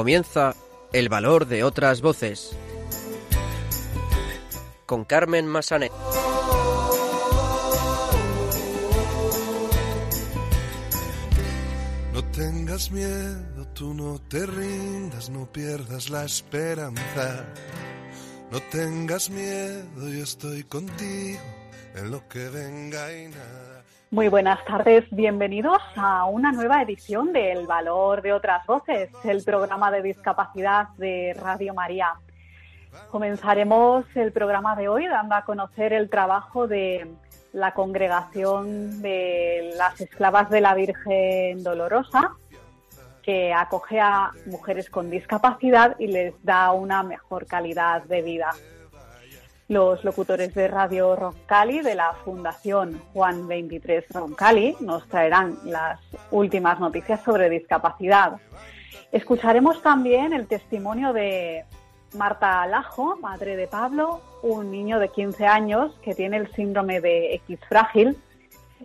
Comienza El valor de otras voces con Carmen Massanet. No tengas miedo, tú no te rindas, no pierdas la esperanza. No tengas miedo, yo estoy contigo en lo que venga y nada. Muy buenas tardes, bienvenidos a una nueva edición de El Valor de otras Voces, el programa de discapacidad de Radio María. Comenzaremos el programa de hoy dando a conocer el trabajo de la congregación de las esclavas de la Virgen Dolorosa, que acoge a mujeres con discapacidad y les da una mejor calidad de vida. Los locutores de Radio Roncali de la Fundación Juan 23 Roncali nos traerán las últimas noticias sobre discapacidad. Escucharemos también el testimonio de Marta Alajo, madre de Pablo, un niño de 15 años que tiene el síndrome de X frágil.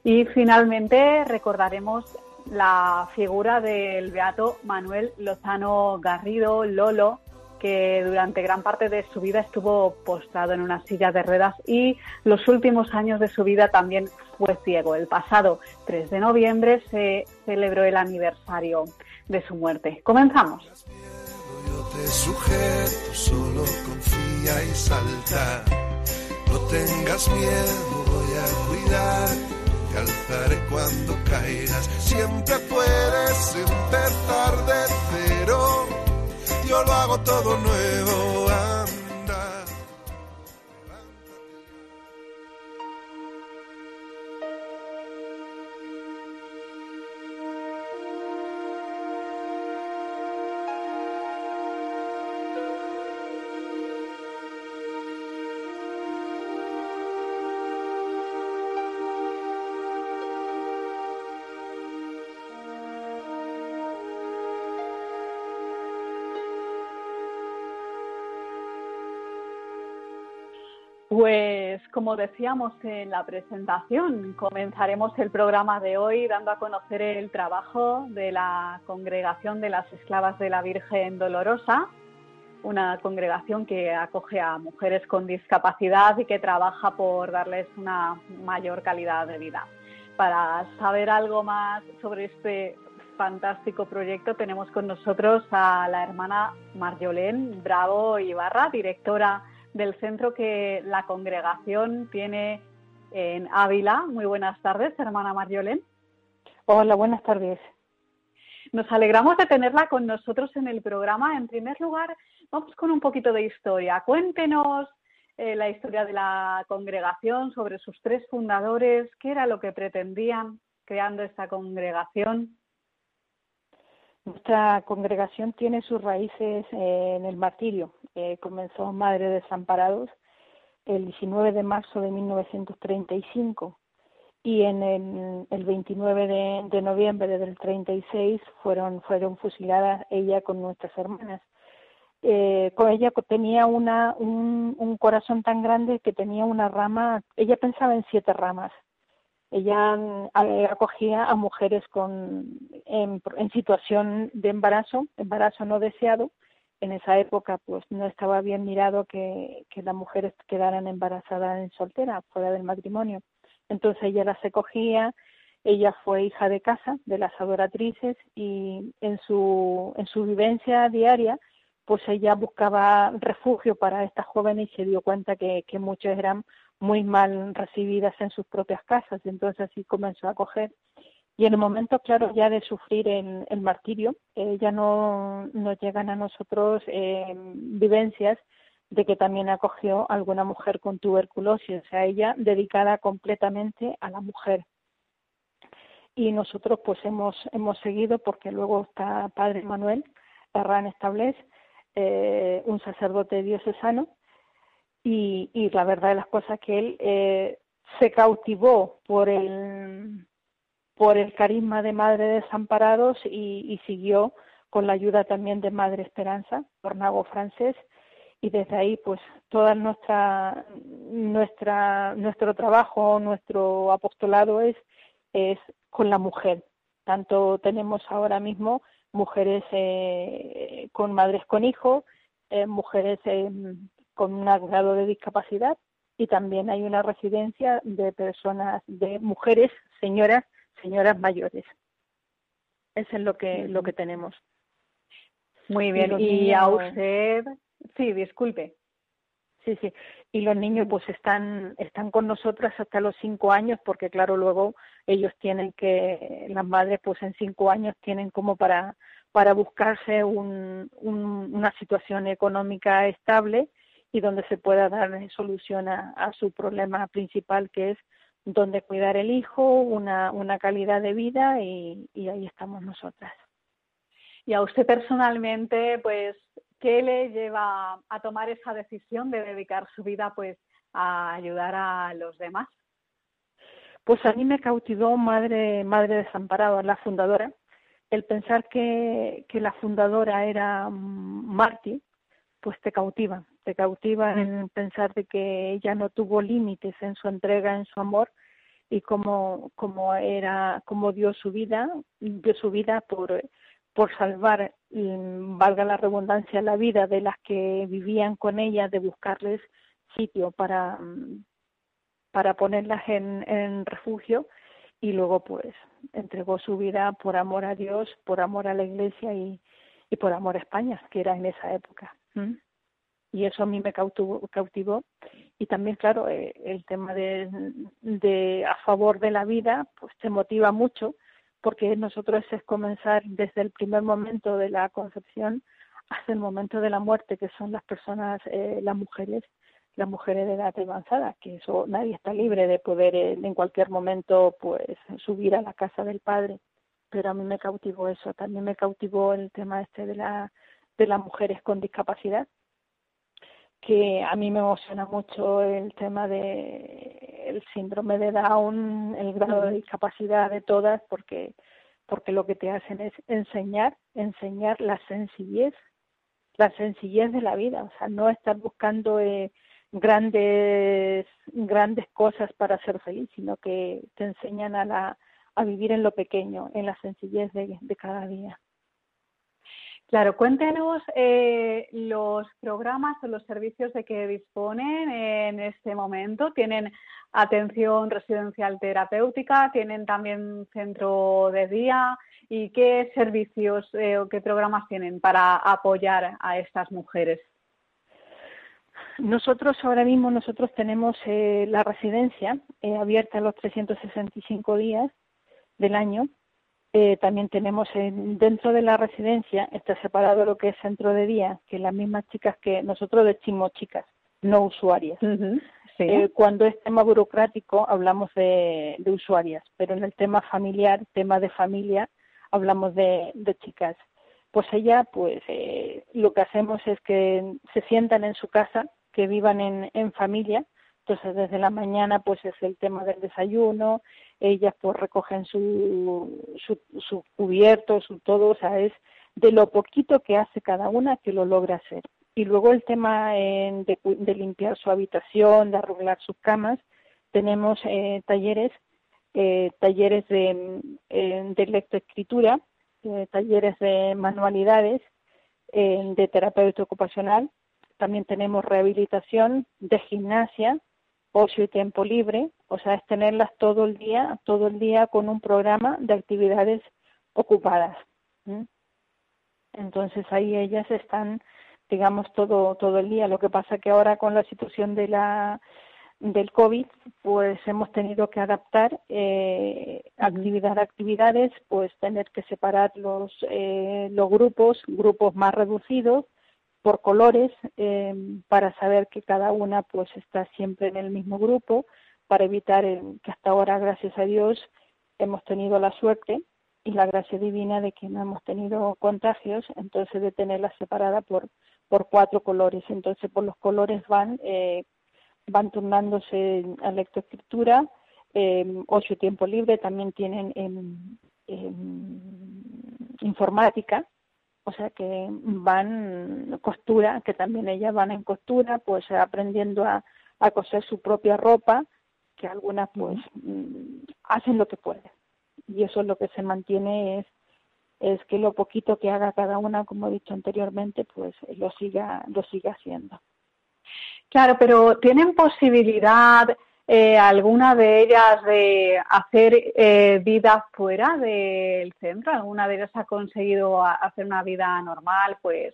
Y finalmente recordaremos la figura del beato Manuel Lozano Garrido Lolo, que durante gran parte de su vida estuvo postrado en una silla de ruedas y los últimos años de su vida también fue ciego. El pasado 3 de noviembre se celebró el aniversario de su muerte. Comenzamos. Yo te sujeto, solo confía y salta. No tengas miedo, voy a cuidar. Te alzaré cuando caigas. Siempre puedes empezar de cero. Yo lo hago todo nuevo. Como decíamos en la presentación, comenzaremos el programa de hoy dando a conocer el trabajo de la Congregación de las Esclavas de la Virgen Dolorosa, una congregación que acoge a mujeres con discapacidad y que trabaja por darles una mayor calidad de vida. Para saber algo más sobre este fantástico proyecto tenemos con nosotros a la hermana Marjolén Bravo Ibarra, directora del centro que la congregación tiene en Ávila. Muy buenas tardes, hermana Marjolén. Hola, buenas tardes. Nos alegramos de tenerla con nosotros en el programa. En primer lugar, vamos con un poquito de historia. Cuéntenos eh, la historia de la congregación, sobre sus tres fundadores, qué era lo que pretendían creando esta congregación. Nuestra congregación tiene sus raíces eh, en el martirio. Eh, comenzó Madre Desamparados el 19 de marzo de 1935 y en el, el 29 de, noviembre del 36 fueron, fueron fusiladas ella con nuestras hermanas. Eh, con ella tenía una, un, un corazón tan grande que tenía una rama, ella pensaba en siete ramas ella acogía a mujeres con, en, en, situación de embarazo, embarazo no deseado. En esa época, pues no estaba bien mirado que, las mujeres quedaran embarazadas en soltera, fuera del matrimonio. Entonces ella las acogía, ella fue hija de casa de las adoratrices y en su, en su vivencia diaria, pues ella buscaba refugio para estas jóvenes y se dio cuenta que, que muchos eran muy mal recibidas en sus propias casas entonces así comenzó a acoger y en el momento claro ya de sufrir el, martirio eh, ya no nos llegan a nosotros eh, vivencias de que también acogió alguna mujer con tuberculosis o sea ella dedicada completamente a la mujer. Y nosotros pues hemos hemos seguido porque luego está padre Manuel Herrán Establez eh, un sacerdote diocesano y, y la verdad de las cosas que él se cautivó por el por el carisma de Madre Desamparados y, y siguió con la ayuda también de Madre Esperanza, Ornago francés, y desde ahí pues toda nuestra nuestra nuestro trabajo, nuestro apostolado es es con la mujer. Tanto tenemos ahora mismo mujeres eh, con madres con hijos, eh, mujeres con un grado de discapacidad y también hay una residencia de personas, de mujeres, señoras, señoras mayores. Eso es lo que, lo que tenemos. Muy bien. Y, a usted, sí, disculpe. Sí, sí. Y los niños pues están, están con nosotras hasta los cinco años porque claro, luego ellos tienen que, las madres pues en cinco años tienen como para, para buscarse un, una situación económica estable y donde se pueda dar solución a, su problema principal que es donde cuidar el hijo, una, una calidad de vida y, ahí estamos nosotras. Y a usted personalmente, pues, ¿qué le lleva a tomar esa decisión de dedicar su vida, pues, a ayudar a los demás? Pues a mí me cautivó Madre, Madre Desamparada, la fundadora, el pensar que, que la fundadora era Marty, pues te cautiva, te cautiva en pensar de que ella no tuvo límites en su entrega, en su amor y cómo, cómo era, cómo dio su vida, dio su vida por por salvar, mm, valga la redundancia, la vida de las que vivían con ella, de buscarles sitio para, mm, para ponerlas en, en refugio y luego pues entregó su vida por amor a Dios, por amor a la Iglesia y, y por amor a España, que era en esa época. Y eso a mí me cautivó, cautivó. Y también, claro, eh, el tema de, de a favor de la vida, pues te motiva mucho porque nosotros es comenzar desde el primer momento de la concepción hasta el momento de la muerte, que son las personas, eh, las mujeres, las mujeres de edad avanzada, que eso nadie está libre de poder eh, en cualquier momento pues subir a la casa del padre. Pero a mí me cautivó eso, también me cautivó el tema este de la de las mujeres con discapacidad, que a mí me emociona mucho el tema de el síndrome de Down, el grado de discapacidad de todas, porque porque lo que te hacen es enseñar, enseñar la sencillez, la sencillez de la vida, o sea, no estar buscando eh, grandes grandes cosas para ser feliz, sino que te enseñan a la a vivir en lo pequeño, en la sencillez de, de cada día. Claro, cuéntenos eh, los programas o los servicios de que disponen en este momento. ¿Tienen atención residencial terapéutica? ¿Tienen también centro de día? ¿Y qué servicios eh, o qué programas tienen para apoyar a estas mujeres? Nosotros ahora mismo nosotros tenemos eh, la residencia abierta los 365 días del año eh, también tenemos dentro de la residencia, está separado lo que es centro de día, que las mismas chicas que nosotros decimos chicas, no usuarias. Eh, cuando es tema burocrático hablamos de, usuarias, pero en el tema familiar, tema de familia, hablamos de, chicas. Pues ella, pues eh, lo que hacemos es que se sientan en su casa, que vivan en, en familia, entonces, desde la mañana, pues es el tema del desayuno, ellas pues recogen su, su, su cubierto, su todo, o sea, es de lo poquito que hace cada una que lo logra hacer. Y luego el tema de, de, limpiar su habitación, de arreglar sus camas, tenemos eh, talleres, eh, talleres de, de lectoescritura, eh, talleres de manualidades, de terapeuta ocupacional, también tenemos rehabilitación de gimnasia, ocio y tiempo libre, o sea, es tenerlas todo el día, todo el día con un programa de actividades ocupadas. Entonces ahí ellas están, digamos, todo todo el día. Lo que pasa que ahora con la situación de la del COVID, pues hemos tenido que adaptar eh, actividad a actividades, pues tener que separar los eh, los grupos, grupos más reducidos por colores eh, para saber que cada una pues está siempre en el mismo grupo para evitar que hasta ahora gracias a Dios hemos tenido la suerte y la gracia divina de que no hemos tenido contagios entonces de tenerlas separadas por por cuatro colores. Entonces por los colores van eh, van turnándose a lectoescritura eh, ocho tiempo libre también tienen en informática o sea que van costura, que también ellas van en costura, pues aprendiendo a, a coser su propia ropa, que algunas pues mm, hacen lo que pueden. Y eso es lo que se mantiene es es que lo poquito que haga cada una, como he dicho anteriormente, pues lo siga, lo siga haciendo. Claro, pero ¿tienen posibilidad eh, alguna de ellas de hacer eh, vida fuera del centro? ¿Alguna de ellas ha conseguido hacer una vida normal, pues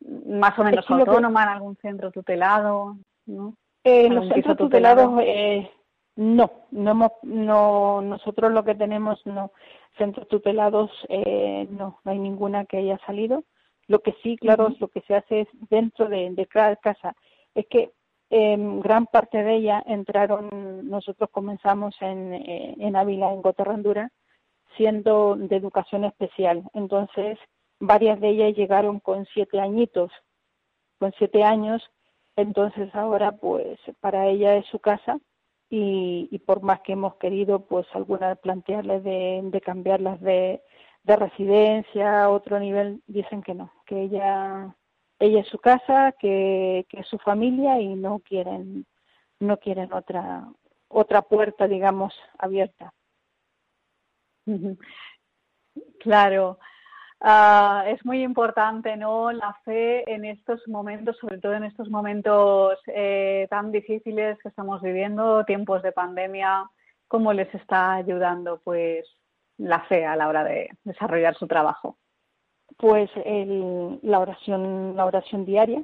más o menos autónoma en algún centro tutelado? ¿no? Eh, los centros tutelados, eh, no, no, hemos, no, nosotros lo que tenemos, no, centros tutelados, eh, no, no hay ninguna que haya salido. Lo que sí, claro, lo que se hace es dentro de, de cada casa. Es que eh, gran parte de ellas entraron, nosotros comenzamos en, eh, en Ávila, en Gotarrandura, siendo de educación especial. Entonces, varias de ellas llegaron con siete añitos, con siete años, entonces ahora pues para ella es su casa y, y por más que hemos querido pues algunas plantearles de, de cambiarlas de, de residencia a otro nivel, dicen que no, que ella ella es su casa, que, es su familia y no quieren no quieren otra otra puerta digamos abierta. Claro. Uh, es muy importante, ¿no? La fe en estos momentos, sobre todo en estos momentos eh, tan difíciles que estamos viviendo, tiempos de pandemia, ¿cómo les está ayudando, pues, la fe a la hora de desarrollar su trabajo? Pues el, la oración, la oración diaria.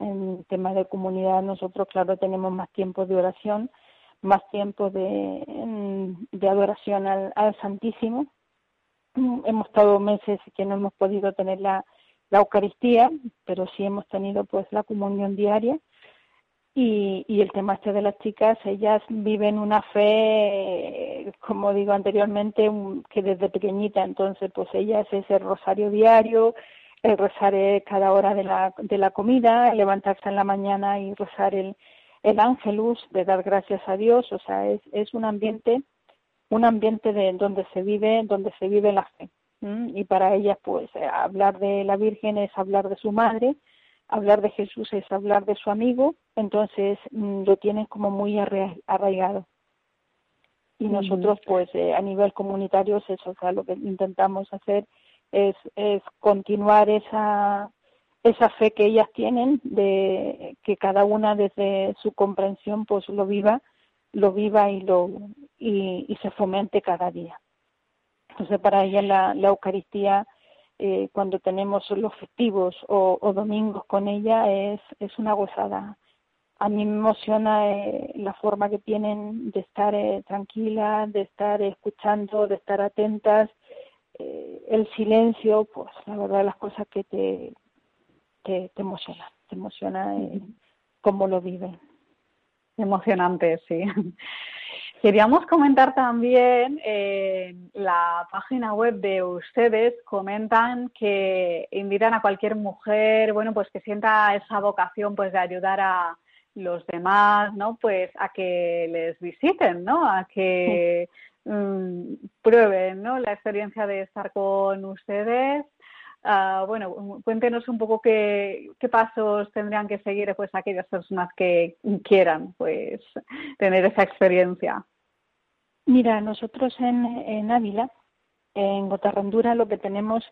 En temas de comunidad, nosotros, claro, tenemos más tiempo de oración, más tiempo de, de adoración al, al Santísimo, hemos estado meses que no hemos podido tener la, la Eucaristía, pero sí hemos tenido pues la comunión diaria. Y, y el tema este de las chicas, ellas viven una fe, como digo anteriormente, que desde pequeñita, entonces pues ellas es el rosario diario, el rezar cada hora de la, de la comida, levantarse en la mañana y rezar el, el ángelus, de dar gracias a Dios, o sea, es, es un ambiente un ambiente de donde se vive donde se vive la fe y para ellas pues eh, hablar de la Virgen es hablar de su madre hablar de Jesús es hablar de su amigo entonces mm, lo tienen como muy arraigado y nosotros pues eh, a nivel comunitario es eso o sea lo que intentamos hacer es, es continuar esa esa fe que ellas tienen de que cada una desde su comprensión pues lo viva lo viva y lo y, y se fomente cada día. Entonces para ella la, la Eucaristía eh, cuando tenemos los festivos o, o, domingos con ella es, es una gozada. A mí me emociona eh, la forma que tienen de estar eh, tranquilas, de estar escuchando, de estar atentas. Eh, el silencio, pues la verdad las cosas que te, te, te emociona, te emociona eh, cómo lo viven. Emocionante, sí. Queríamos comentar también eh, la página web de ustedes, comentan que invitan a cualquier mujer, bueno, pues que sienta esa vocación pues de ayudar a los demás, ¿no? Pues a que les visiten, ¿no? A que mm, prueben, ¿no? La experiencia de estar con ustedes Uh, bueno, cuéntenos un poco qué, qué, pasos tendrían que seguir pues aquellas personas que quieran pues tener esa experiencia. Mira, nosotros en, en Ávila, en Gotarrandura, lo que tenemos,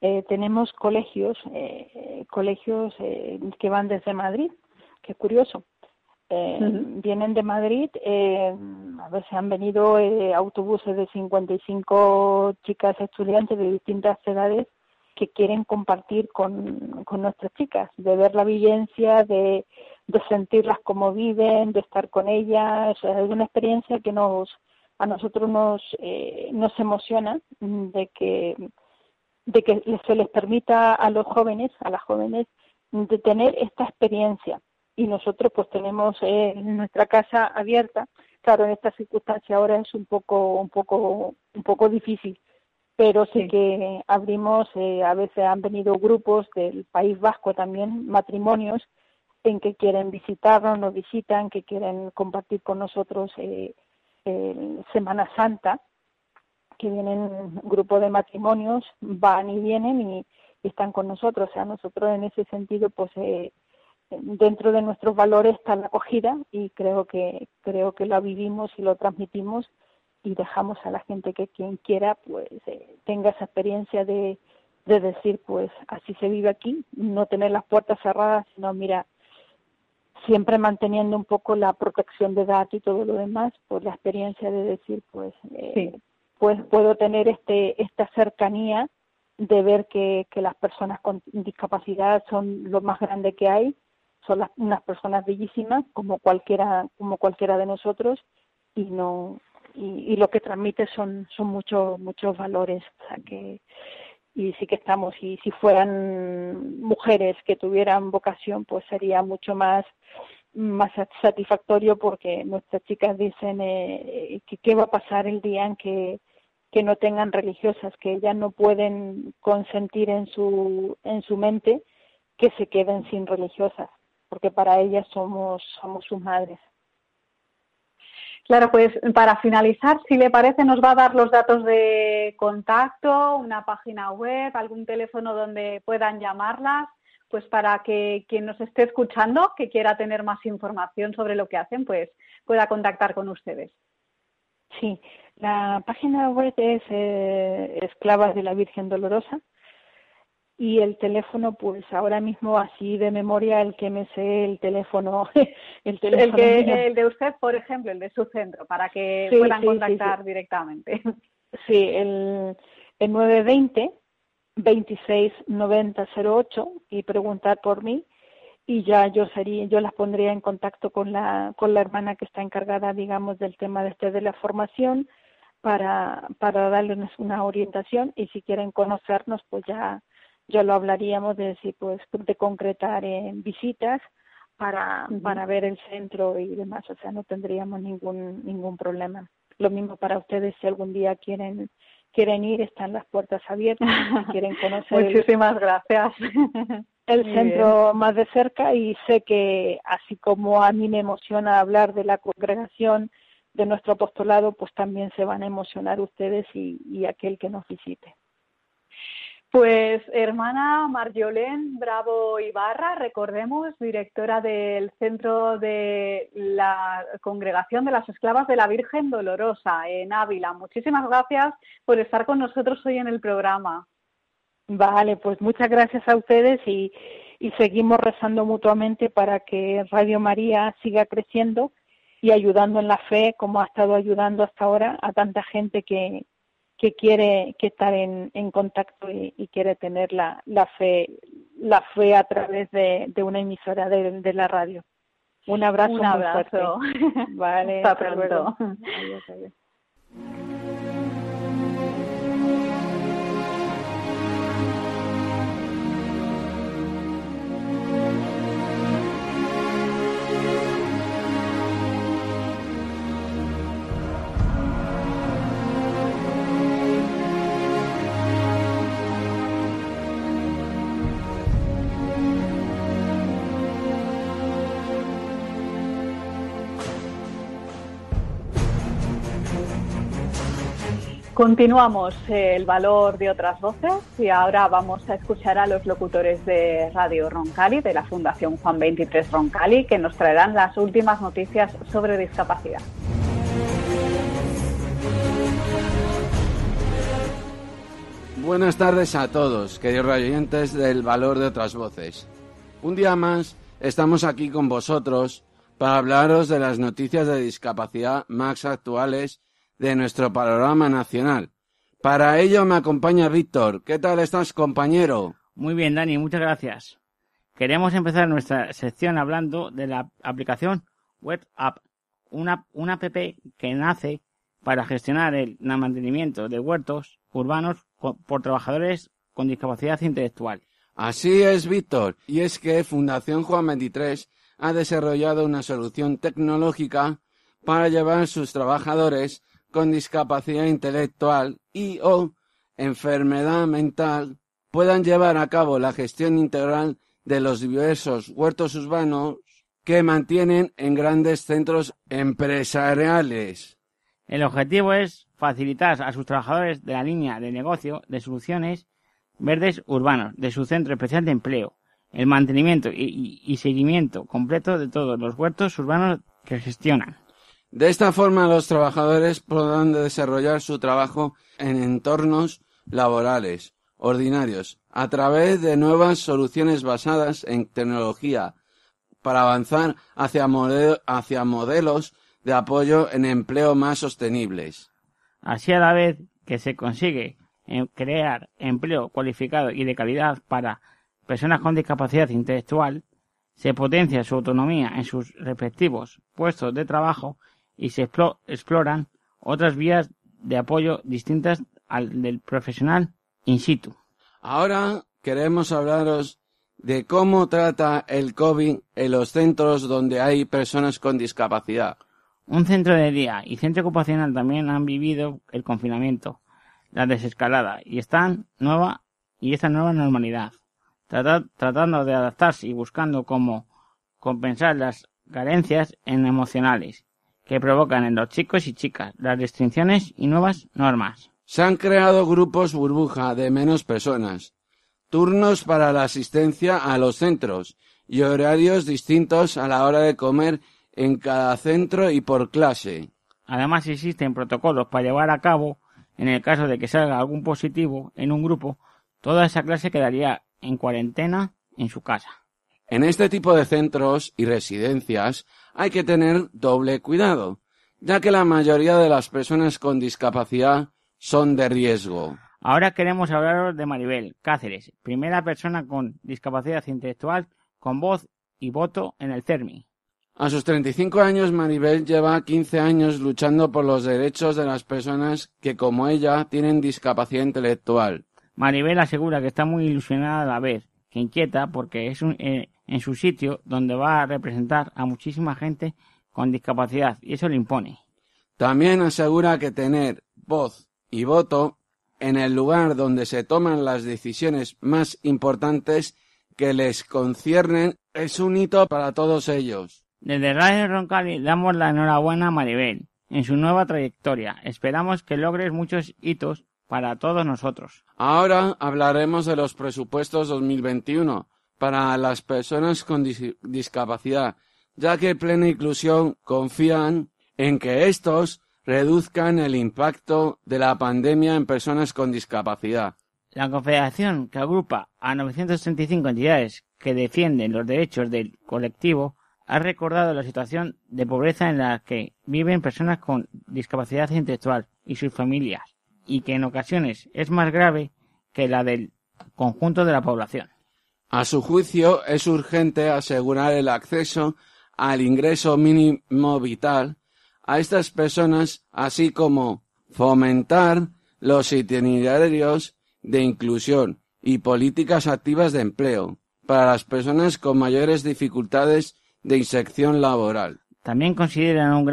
eh, tenemos colegios, eh, colegios eh, que van desde Madrid, que curioso. Uh -huh. Vienen de Madrid, a veces han venido autobuses de 55 chicas estudiantes de distintas edades que quieren compartir con, con nuestras chicas, de ver la vivencia, de, de sentirlas como viven, de estar con ellas. es una experiencia que nos a nosotros nos, eh, nos emociona de que, de que se les permita a los jóvenes, a las jóvenes, de tener esta experiencia. Y nosotros pues tenemos eh, nuestra casa abierta. Claro, en esta circunstancia ahora es un poco, un poco, un poco difícil, pero sí, que abrimos, eh, a veces han venido grupos del País Vasco también, matrimonios, en que quieren visitarnos, nos visitan, que quieren compartir con nosotros eh, Semana Santa, que vienen un grupo de matrimonios, van y vienen y, están con nosotros. O sea, nosotros en ese sentido, pues eh, dentro de nuestros valores está la acogida y creo que creo que lo vivimos y lo transmitimos y dejamos a la gente que quien quiera pues eh, tenga esa experiencia de, de decir, pues así se vive aquí, no tener las puertas cerradas, sino mira, siempre manteniendo un poco la protección de datos y todo lo demás, por la experiencia de decir, pues, eh, pues puedo tener este esta cercanía de ver que, que las personas con discapacidad son lo más grande que hay, son las, unas personas bellísimas como cualquiera como cualquiera de nosotros y no y, y lo que transmite son son muchos muchos valores, o sea que y sí que estamos y si fueran mujeres que tuvieran vocación pues sería mucho más más satisfactorio porque nuestras chicas dicen eh, que qué va a pasar el día en que que no tengan religiosas que ellas no pueden consentir en su en su mente que se queden sin religiosas porque para ellas somos somos sus madres Claro, pues para finalizar, si le parece, nos va a dar los datos de contacto, una página web, algún teléfono donde puedan llamarlas, pues para que quien nos esté escuchando, que quiera tener más información sobre lo que hacen, pues pueda contactar con ustedes. Sí, la página web es eh, Esclavas de la Virgen Dolorosa y el teléfono pues ahora mismo así de memoria el que me sé el teléfono el teléfono el, que, el de usted por ejemplo el de su centro para que puedan contactar directamente. Sí el, el 920 26 90 08 y preguntar por mí y ya yo sería yo las pondría en contacto con la con la hermana que está encargada digamos del tema de este de la formación para para darles una orientación y si quieren conocernos pues ya ya lo hablaríamos de si pues de concretar en visitas para, para ver el centro y demás, o sea, no tendríamos ningún ningún problema. Lo mismo para ustedes si algún día quieren quieren ir, están las puertas abiertas, quieren conocer Muchísimas gracias. el centro más de cerca y sé que así como a mí me emociona hablar de la congregación de nuestro apostolado, pues también se van a emocionar ustedes y, y aquel que nos visite. Pues hermana Marjolén Bravo Ibarra, recordemos, directora del Centro de la Congregación de las Esclavas de la Virgen Dolorosa en Ávila. Muchísimas gracias por estar con nosotros hoy en el programa. Vale, pues muchas gracias a ustedes y, y seguimos rezando mutuamente para que Radio María siga creciendo y ayudando en la fe como ha estado ayudando hasta ahora a tanta gente que, que quiere que estar en, en contacto y, y, quiere tener la, la fe la fe a través de, de una emisora de, de, la radio. Un abrazo. Un abrazo. Muy fuerte. Vale. hasta, hasta pronto. Adiós, adiós. Continuamos el valor de otras voces y ahora vamos a escuchar a los locutores de Radio Roncali, de la Fundación Juan 23 Roncali, que nos traerán las últimas noticias sobre discapacidad. Buenas tardes a todos, queridos oyentes del valor de otras voces. Un día más estamos aquí con vosotros para hablaros de las noticias de discapacidad más actuales de nuestro panorama nacional. Para ello me acompaña Víctor. ¿Qué tal estás, compañero? Muy bien, Dani, muchas gracias. Queremos empezar nuestra sección hablando de la aplicación Web App, una, una app que nace para gestionar el mantenimiento de huertos urbanos por trabajadores con discapacidad intelectual. Así es, Víctor. Y es que Fundación Juan 23 ha desarrollado una solución tecnológica para llevar a sus trabajadores con discapacidad intelectual y o enfermedad mental puedan llevar a cabo la gestión integral de los diversos huertos urbanos que mantienen en grandes centros empresariales. El objetivo es facilitar a sus trabajadores de la línea de negocio de soluciones verdes urbanos de su centro especial de empleo, el mantenimiento y, y, y seguimiento completo de todos los huertos urbanos que gestionan. De esta forma los trabajadores podrán desarrollar su trabajo en entornos laborales ordinarios a través de nuevas soluciones basadas en tecnología para avanzar hacia, modelos de apoyo en empleo más sostenibles. Así a la vez que se consigue eh, crear empleo cualificado y de calidad para personas con discapacidad intelectual, se potencia su autonomía en sus respectivos puestos de trabajo y se exploran otras vías de apoyo distintas al del profesional in situ. Ahora queremos hablaros de cómo trata el COVID en los centros donde hay personas con discapacidad. Un centro de día y centro ocupacional también han vivido el confinamiento, la desescalada y están nueva y esta nueva normalidad, tratando de adaptarse y buscando cómo compensar las carencias en emocionales que provocan en los chicos y chicas las restricciones y nuevas normas. Se han creado grupos burbuja de menos personas, turnos para la asistencia a los centros y horarios distintos a la hora de comer en cada centro y por clase. Además existen protocolos para llevar a cabo, en el caso de que salga algún positivo en un grupo, toda esa clase quedaría en cuarentena en su casa. En este tipo de centros y residencias hay que tener doble cuidado, ya que la mayoría de las personas con discapacidad son de riesgo. Ahora queremos hablaros de Maribel Cáceres, primera persona con discapacidad intelectual con voz y voto en el CERMI. A sus 35 años, Maribel lleva 15 años luchando por los derechos de las personas que, como ella, tienen discapacidad intelectual. Maribel asegura que está muy ilusionada a la vez, que inquieta porque es eh, en su sitio donde va a representar a muchísima gente con discapacidad y eso le impone. También asegura que tener voz y voto en el lugar donde se toman las decisiones más importantes que les conciernen es un hito para todos ellos. Desde Radio Roncali damos la enhorabuena a Maribel en su nueva trayectoria. Esperamos que logres muchos hitos para todos nosotros. Ahora hablaremos de los presupuestos 2021 para las personas con discapacidad, ya que Plena Inclusión confían en que estos reduzcan el impacto de la pandemia en personas con discapacidad. La Confederación, que agrupa a 935 entidades que defienden los derechos del colectivo, ha recordado la situación de pobreza en la que viven personas con discapacidad intelectual y sus familias, y que en ocasiones es más grave que la del conjunto de la población. A su juicio, es urgente asegurar el acceso al ingreso mínimo vital a estas personas, así como fomentar los itinerarios de inclusión y políticas activas de empleo para las personas con mayores dificultades de inserción laboral. También consideran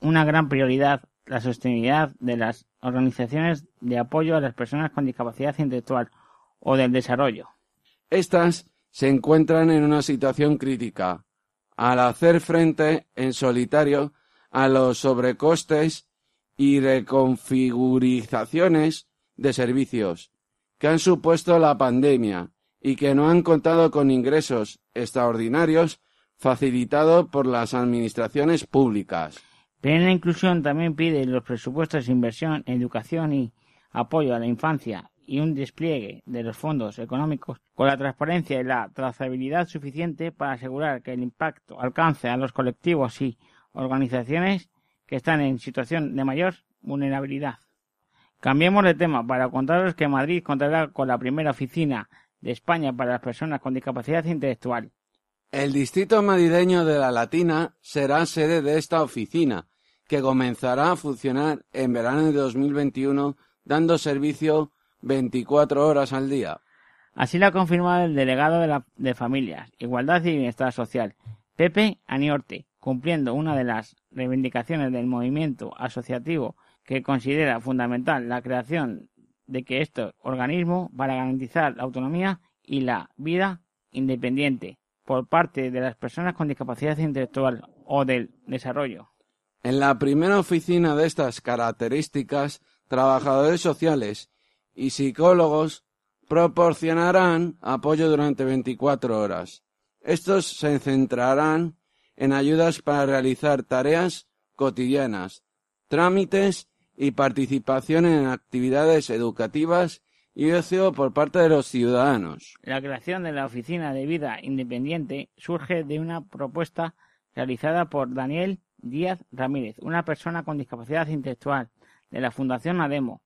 una gran prioridad la sostenibilidad de las organizaciones de apoyo a las personas con discapacidad intelectual o del desarrollo. Estas se encuentran en una situación crítica al hacer frente en solitario a los sobrecostes y reconfigurizaciones de servicios que han supuesto la pandemia y que no han contado con ingresos extraordinarios facilitados por las administraciones públicas. Plena Inclusión también pide los presupuestos de inversión educación y apoyo a la infancia y un despliegue de los fondos económicos con la transparencia y la trazabilidad suficiente para asegurar que el impacto alcance a los colectivos y organizaciones que están en situación de mayor vulnerabilidad. Cambiemos de tema para contaros que Madrid contará con la primera oficina de España para las personas con discapacidad intelectual. El distrito madrileño de la Latina será sede de esta oficina, que comenzará a funcionar en verano de 2021 dando servicio 24 horas al día. Así lo ha confirmado el delegado de, la, de Familias, Igualdad y Bienestar Social, Pepe Aniorte, cumpliendo una de las reivindicaciones del movimiento asociativo que considera fundamental la creación de que este organismo para garantizar la autonomía y la vida independiente por parte de las personas con discapacidad intelectual o del desarrollo. En la primera oficina de estas características, trabajadores sociales y psicólogos proporcionarán apoyo durante 24 horas. Estos se centrarán en ayudas para realizar tareas cotidianas, trámites y participación en actividades educativas y ocio por parte de los ciudadanos. La creación de la Oficina de Vida Independiente surge de una propuesta realizada por Daniel Díaz Ramírez, una persona con discapacidad intelectual de la Fundación ADEMO,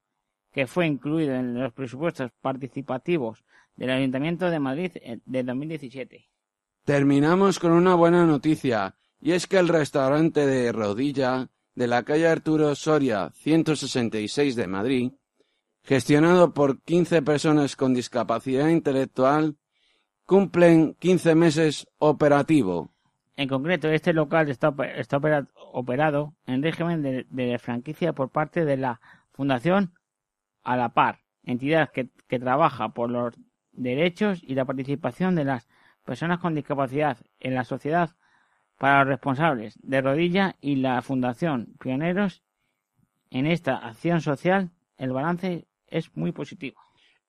que fue incluido en los presupuestos participativos del Ayuntamiento de Madrid de 2017. Terminamos con una buena noticia, y es que el restaurante de Rodilla de la calle Arturo Soria 166 de Madrid, gestionado por 15 personas con discapacidad intelectual, cumplen 15 meses operativo. En concreto, este local está, está operado en régimen de, de, franquicia por parte de la Fundación A la Par, entidad que, que trabaja por los derechos y la participación de las personas con discapacidad en la sociedad para los responsables de Rodilla y la Fundación Pioneros en esta acción social, el balance es muy positivo.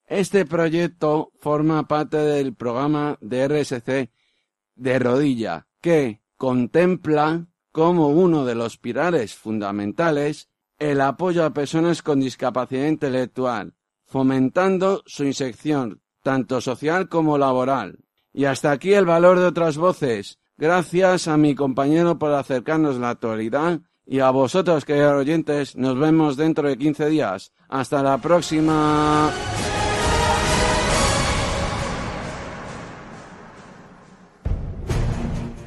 Este proyecto forma parte del programa de RSC de Rodilla, que contempla como uno de los pilares fundamentales el apoyo a personas con discapacidad intelectual, fomentando su inserción tanto social como laboral. Y hasta aquí el valor de otras voces. Gracias a mi compañero por acercarnos la actualidad y a vosotros, queridos oyentes, nos vemos dentro de 15 días. Hasta la próxima.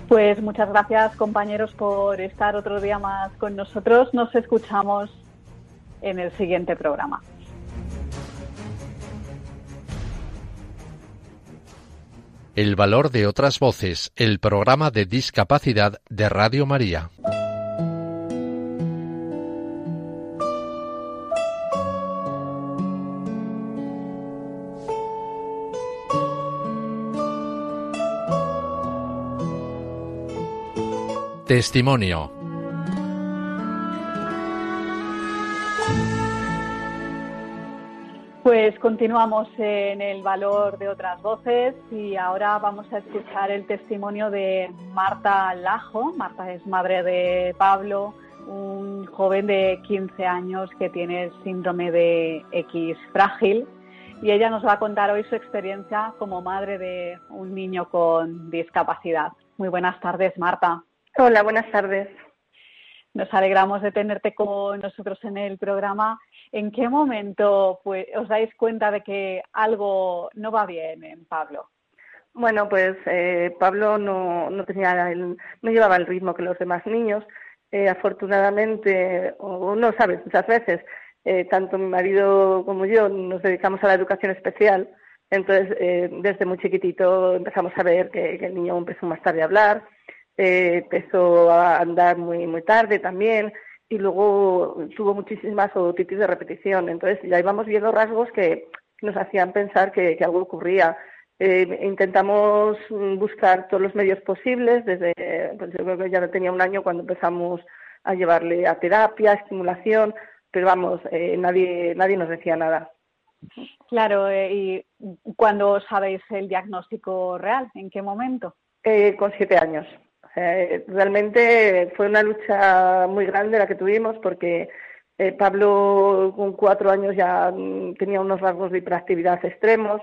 Pues muchas gracias compañeros por estar otro día más con nosotros. Nos escuchamos en el siguiente programa. El valor de otras voces, el programa de discapacidad de Radio María. Testimonio Pues continuamos en el valor de otras voces y ahora vamos a escuchar el testimonio de Marta Lajo. Marta es madre de Pablo, un joven de 15 años que tiene síndrome de X frágil y ella nos va a contar hoy su experiencia como madre de un niño con discapacidad. Muy buenas tardes, Marta. Hola, buenas tardes. Nos alegramos de tenerte con nosotros en el programa ¿En qué momento pues, os dais cuenta de que algo no va bien en Pablo? Bueno, pues eh, Pablo no, no, tenía el, no llevaba el ritmo que los demás niños. Eh, afortunadamente, o no sabes, muchas veces, eh, tanto mi marido como yo nos dedicamos a la educación especial. Entonces, desde muy chiquitito empezamos a ver que, que, el niño empezó más tarde a hablar, empezó a andar muy, muy tarde también, y luego tuvo muchísimas otitis de repetición. Entonces ya íbamos viendo rasgos que nos hacían pensar que, algo ocurría. Eh, intentamos buscar todos los medios posibles, desde, pues yo creo que ya tenía un año cuando empezamos a llevarle a terapia, estimulación, pero vamos, eh, nadie, nadie nos decía nada. Claro, eh, ¿y cuándo sabéis el diagnóstico real? ¿En qué momento? con siete años. Eh, realmente fue una lucha muy grande la que tuvimos porque eh, Pablo con cuatro años ya mm, tenía unos rasgos de hiperactividad extremos,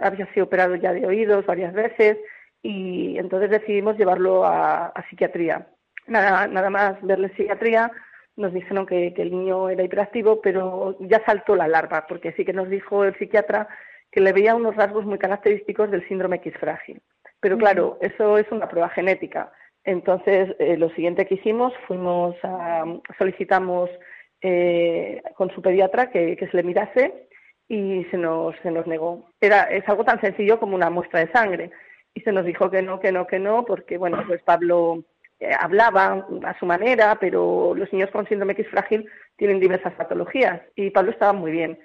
había sido operado ya de oídos varias veces y entonces decidimos llevarlo a, psiquiatría. Nada, nada más verle psiquiatría nos dijeron que, que, el niño era hiperactivo, pero ya saltó la alarma, porque sí que nos dijo el psiquiatra que le veía unos rasgos muy característicos del síndrome X frágil. Pero claro, eso es una prueba genética. Entonces, eh, lo siguiente que hicimos, fuimos a, solicitamos eh, con su pediatra que, se le mirase y se nos, se nos negó. Era, es algo tan sencillo como una muestra de sangre. Y se nos dijo que no, que no, que no, porque, bueno, pues Pablo eh, hablaba a su manera, pero los niños con síndrome X frágil tienen diversas patologías y Pablo estaba muy bien.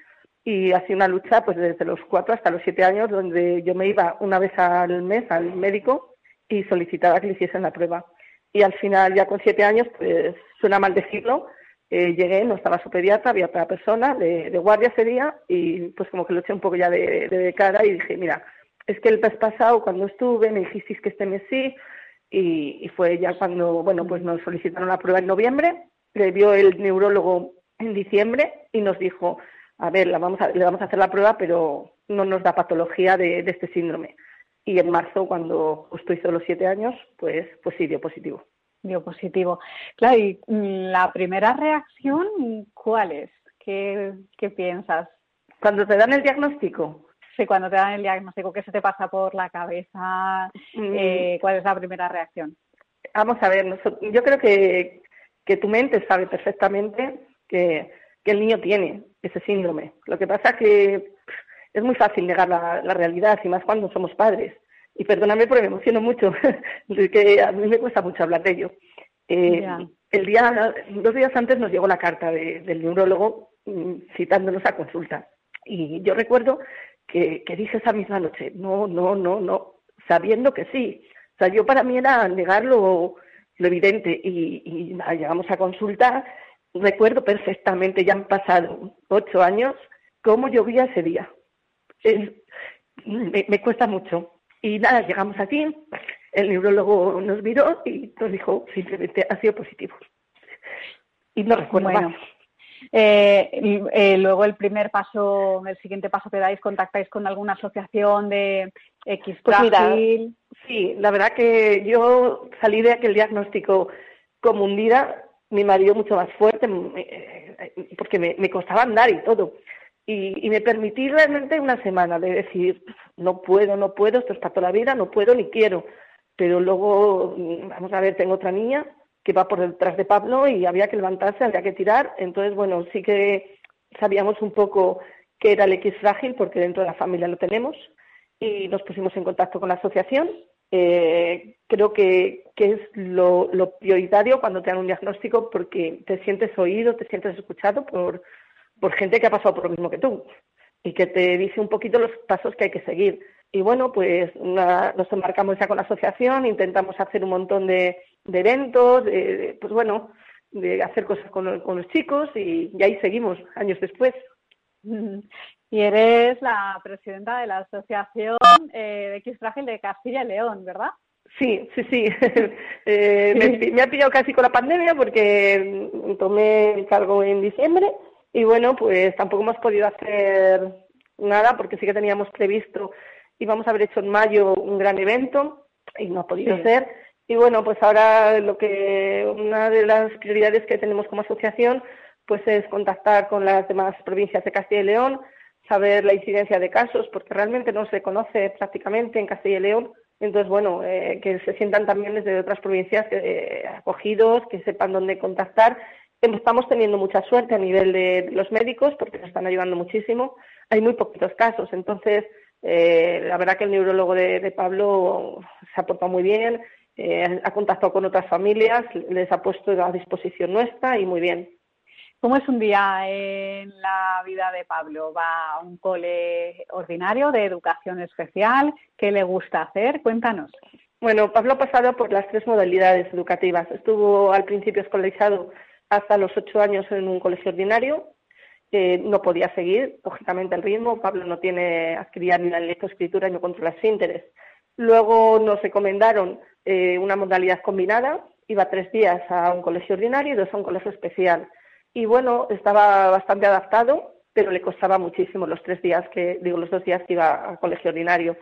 Y ha sido una lucha pues desde los cuatro hasta los siete años, donde yo me iba una vez al mes al médico y solicitaba que le hiciesen la prueba. Y al final, ya con siete años, pues suena mal decirlo, eh, llegué, no estaba su pediatra, había otra persona de, guardia ese día y pues como que lo eché un poco ya de, cara y dije, mira, es que el mes pasado cuando estuve me dijisteis que este mes sí y, fue ya cuando, bueno, pues nos solicitaron la prueba en noviembre, le vio el neurólogo en diciembre y nos dijo, a ver, la vamos a, le vamos a hacer la prueba, pero no nos da patología de, este síndrome. Y en marzo, cuando justo hizo los siete años, pues, pues sí, dio positivo. Dio positivo. Claro, y mm, la primera reacción, ¿cuál es? ¿Qué, qué piensas? Cuando te dan el diagnóstico. Sí, cuando te dan el diagnóstico, ¿qué se te pasa por la cabeza? Mm. Eh, ¿Cuál es la primera reacción? Vamos a ver, yo creo que, que tu mente sabe perfectamente que, que el niño tiene ese síndrome. Lo que pasa es que es muy fácil negar la, realidad, y más cuando somos padres. Y perdóname porque me emociono mucho, que a mí me cuesta mucho hablar de ello. Eh, el día, dos días antes nos llegó la carta del neurólogo mm, citándonos a consulta. Y yo recuerdo que, que dije esa misma noche, no, no, no, no, sabiendo que sí. O sea, yo para mí era negar lo, evidente. Y, y llegamos a consulta recuerdo perfectamente, ya han pasado ocho años, cómo llovía ese día. Me, cuesta mucho. Y nada, llegamos aquí, el neurólogo nos miró y nos dijo simplemente ha sido positivo. Y no recuerdo más. Eh, eh, luego el primer paso, el siguiente paso que dais, contactáis con alguna asociación de X pues sí, la verdad que yo salí de aquel diagnóstico como hundida mi marido mucho más fuerte, eh, porque me, costaba andar y todo. Y, me permití realmente una semana de decir, no puedo, no puedo, esto es para toda la vida, no puedo ni quiero. Pero luego, vamos a ver, tengo otra niña que va por detrás de Pablo y había que levantarse, había que tirar. Entonces, bueno, sí que sabíamos un poco qué era el X frágil, porque dentro de la familia lo tenemos. Y nos pusimos en contacto con la asociación eh, creo que, es lo, prioritario cuando te dan un diagnóstico porque te sientes oído, te sientes escuchado por, por gente que ha pasado por lo mismo que tú y que te dice un poquito los pasos que hay que seguir. Y bueno, pues nos embarcamos ya con la asociación, intentamos hacer un montón de, eventos, pues bueno, de hacer cosas con, los chicos y, y, ahí seguimos años después. Y eres la presidenta de la Asociación eh, de X Frágil de Castilla y León, ¿verdad? Sí, sí, sí. Eh, me, ha pillado casi con la pandemia porque mm, tomé el cargo en diciembre y bueno, pues tampoco hemos podido hacer nada porque sí que teníamos previsto, íbamos a haber hecho en mayo un gran evento y no ha podido ser. Y bueno, pues ahora lo que una de las prioridades que tenemos como asociación pues es contactar con las demás provincias de Castilla y León, saber la incidencia de casos, porque realmente no se conoce prácticamente en Castilla y León. Entonces, bueno, eh, que se sientan también desde otras provincias eh, acogidos, que sepan dónde contactar. Estamos teniendo mucha suerte a nivel de los médicos porque nos están ayudando muchísimo. Hay muy poquitos casos, entonces eh, la verdad que el neurólogo de, Pablo se ha portado muy bien, ha contactado con otras familias, les ha puesto a disposición nuestra y muy bien. ¿Cómo es un día en la vida de Pablo? ¿Va a un cole ordinario de educación especial? ¿Qué le gusta hacer? Cuéntanos. Bueno, Pablo ha pasado por las tres modalidades educativas. Estuvo al principio escolarizado hasta los ocho años en un colegio ordinario. no podía seguir, lógicamente, el ritmo. Pablo no tiene adquirir ni la lectoescritura ni controla interés. Luego nos recomendaron eh, una modalidad combinada. Iba tres días a un colegio ordinario y dos a un colegio especial y bueno, estaba bastante adaptado, pero le costaba muchísimo los tres días que, digo, los dos días que iba a colegio ordinario.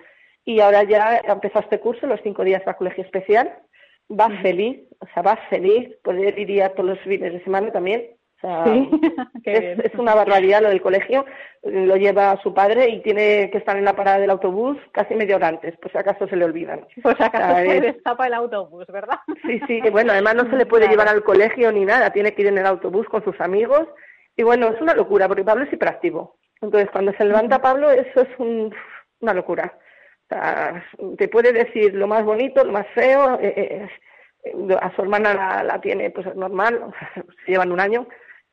Y ahora ya ha empezado este curso, los cinco días va a colegio especial, va feliz, o sea, va feliz, poder ir todos los fines de semana también, es, una barbaridad lo del colegio. Lo lleva su padre y tiene que estar en la parada del autobús casi media hora antes, pues si acaso se le olvidan. Pues acaso se le escapa el autobús, ¿verdad? Sí, sí, bueno, además no se le puede llevar al colegio ni nada, tiene que ir en el autobús con sus amigos. Y bueno, es una locura, porque Pablo es hiperactivo. Entonces, cuando se levanta Pablo, eso es una locura. Te puede decir lo más bonito, lo más feo. Eh, eh, a su hermana la, la tiene pues normal, se llevan un año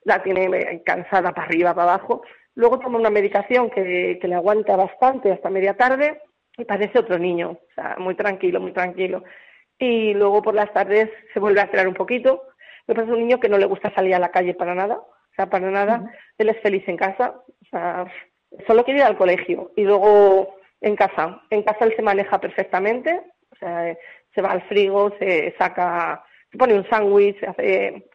la tiene cansada para arriba, para abajo. Luego toma una medicación que, le aguanta bastante hasta media tarde y parece otro niño, o sea, muy tranquilo, muy tranquilo. Y luego por las tardes se vuelve a acelerar un poquito. Me parece un niño que no le gusta salir a la calle para nada, o sea, para nada. Él es feliz en casa, o sea, solo quiere ir al colegio y luego en casa. En casa él se maneja perfectamente, o sea, se va al frigo, se saca, se pone un sándwich, hace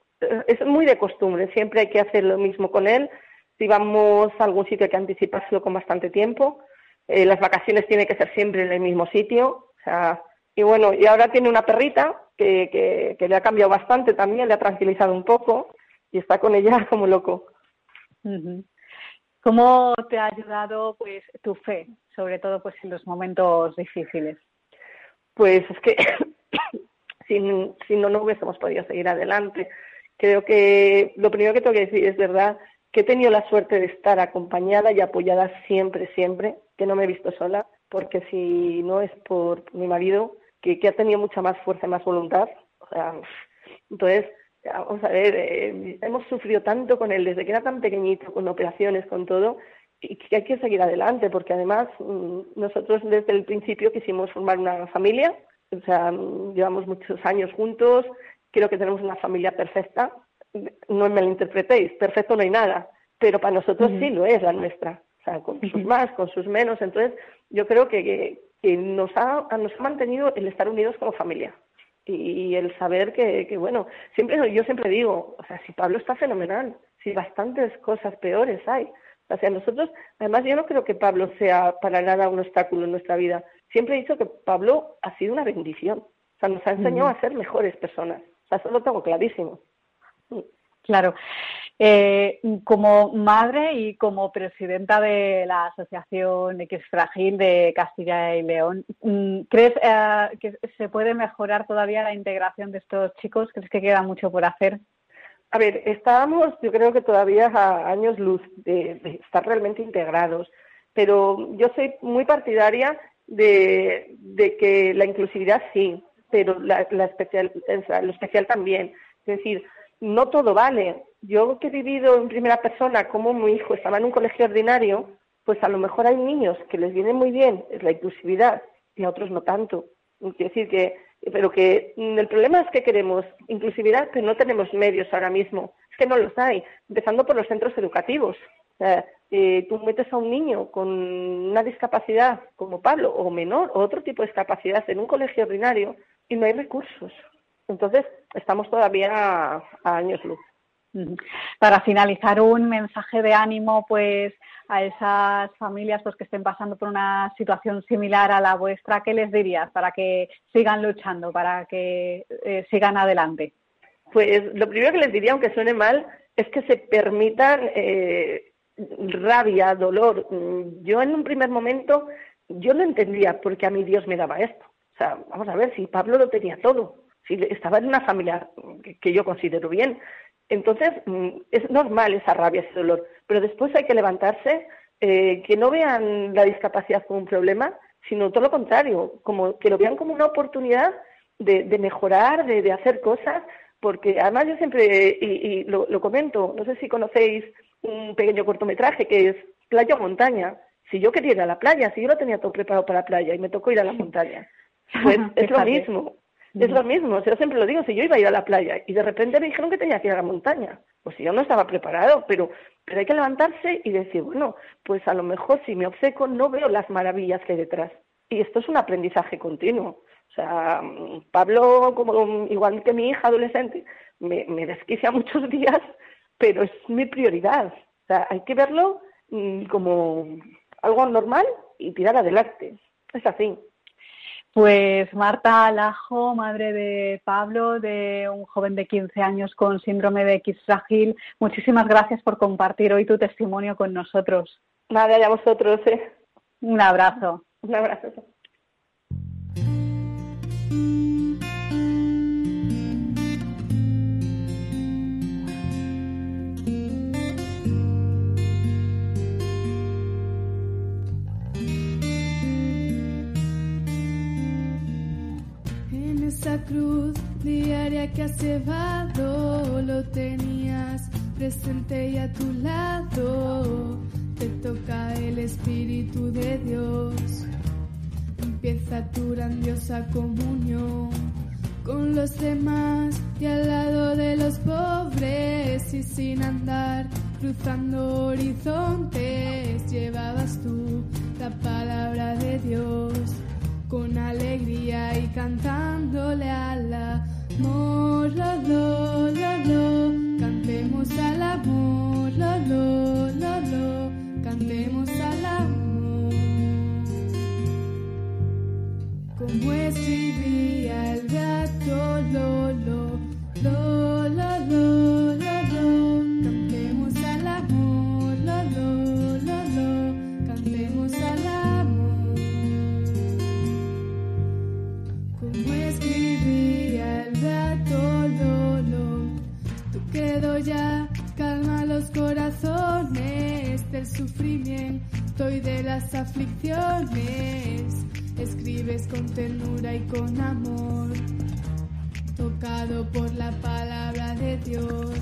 es muy de costumbre, siempre hay que hacer lo mismo con él. Si vamos a algún sitio hay que anticiparlo con bastante tiempo. Eh, las vacaciones tienen que ser siempre en el mismo sitio. O sea, y bueno, y ahora tiene una perrita que, que, le ha cambiado bastante también, le ha tranquilizado un poco y está con ella como loco. ¿Cómo te ha ayudado pues tu fe, sobre todo pues en los momentos difíciles? Pues es que si, no, no hubiésemos podido seguir adelante. Creo que lo primero que tengo que decir es verdad que he tenido la suerte de estar acompañada y apoyada siempre, siempre, que no me he visto sola, porque si no es por mi marido, que, ha tenido mucha más fuerza y más voluntad, o sea, entonces, vamos a ver, eh, hemos sufrido tanto con él desde que era tan pequeñito, con operaciones, con todo, y que hay que seguir adelante, porque además mm, nosotros desde el principio quisimos formar una familia, o sea, mm, llevamos muchos años juntos, creo que tenemos una familia perfecta, no me lo interpretéis, perfecto no hay nada, pero para nosotros sí lo es la nuestra, o sea, con sus más, con sus menos, entonces yo creo que, que, nos, ha, nos ha mantenido el estar unidos como familia y, el saber que, que, bueno, siempre yo siempre digo, o sea, si Pablo está fenomenal, si bastantes cosas peores hay, o sea, nosotros, además yo no creo que Pablo sea para nada un obstáculo en nuestra vida, siempre he dicho que Pablo ha sido una bendición, o sea, nos ha enseñado a ser mejores personas, o sea, eso lo tengo clarísimo. Claro. Eh, como madre y como presidenta de la Asociación X Fragil de Castilla y León, mm, ¿crees eh, que se puede mejorar todavía la integración de estos chicos? ¿Crees que queda mucho por hacer? A ver, estábamos, yo creo que todavía a años luz de, estar realmente integrados, pero yo soy muy partidaria de, que la inclusividad sí, pero la, especial, lo especial también. Es decir, no todo vale. Yo que he vivido en primera persona como mi hijo estaba en un colegio ordinario, pues a lo mejor hay niños que les viene muy bien la inclusividad y a otros no tanto. Quiero decir que, pero que mm, el problema es que queremos inclusividad, pero no tenemos medios ahora mismo. Es que no los hay, empezando por los centros educativos. Eh, tú metes a un niño con una discapacidad como Pablo o menor o otro tipo de discapacidad en un colegio ordinario y no hay recursos. Entonces, estamos todavía a, años luz. Para finalizar, un mensaje de ánimo, pues, a esas familias pues, que estén pasando por una situación similar a la vuestra, ¿qué les dirías para que sigan luchando, para que eh, sigan adelante? Pues lo primero que les diría, aunque suene mal, es que se permitan eh, rabia, dolor. Yo en un primer momento, yo no entendía por qué a mí Dios me daba esto. O sea, vamos a ver, si Pablo lo tenía todo, si estaba en una familia que, yo considero bien. Entonces, mm, es normal esa rabia, ese dolor, pero después hay que levantarse, eh, que no vean la discapacidad como un problema, sino todo lo contrario, como que lo vean como una oportunidad de, mejorar, de, hacer cosas, porque además yo siempre, y, lo, lo, comento, no sé si conocéis un pequeño cortometraje que es Playa o Montaña. Si yo quería ir a la playa, si yo lo tenía todo preparado para la playa y me tocó ir a la montaña, pues es lo mismo. Es lo mismo, yo siempre lo digo, si yo iba a ir a la playa y de repente me dijeron que tenía que ir a la montaña, pues yo no estaba preparado, pero, pero hay que levantarse y decir, bueno, pues a lo mejor si me obceco no veo las maravillas que hay detrás. Y esto es un aprendizaje continuo. O sea, Pablo, como igual que mi hija adolescente, me, me desquicia muchos días, pero es mi prioridad. O sea, hay que verlo mm, como algo normal y tirar adelante. Es así. Pues Marta Alajo, madre de Pablo, de un joven de 15 años con síndrome de X frágil, muchísimas gracias por compartir hoy tu testimonio con nosotros. Nada, a vosotros. ¿eh? Un abrazo. Un abrazo. Cruz diaria que has llevado lo tenías presente y a tu lado. Te toca el Espíritu de Dios. Empieza tu grandiosa comunión con los demás y al lado de los pobres y sin andar cruzando horizontes llevabas tú la palabra de Dios con alegría y cantándole al amor, lo, lo, lo, lo. cantemos al amor, lo, lo, lo, lo. cantemos al amor. Sufrimiento y de las aflicciones. Escribes con ternura y con amor, tocado por la palabra de Dios.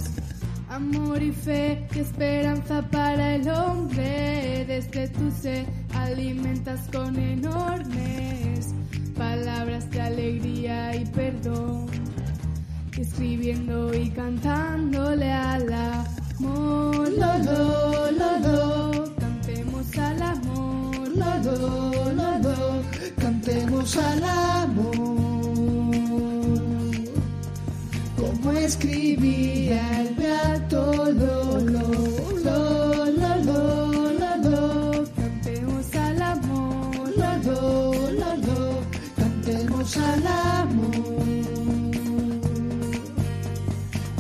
Amor y fe y esperanza para el hombre, desde tu se alimentas con enormes palabras de alegría y perdón escribiendo y cantándole al amor. Lo, lo, lo, lo, cantemos al amor. Lo, lo, lo, lo, cantemos al amor. Como escribía el beato Lolo. Lo, lo, lo, lo, lo, cantemos al amor. Lo, lo, lo, lo, cantemos al amor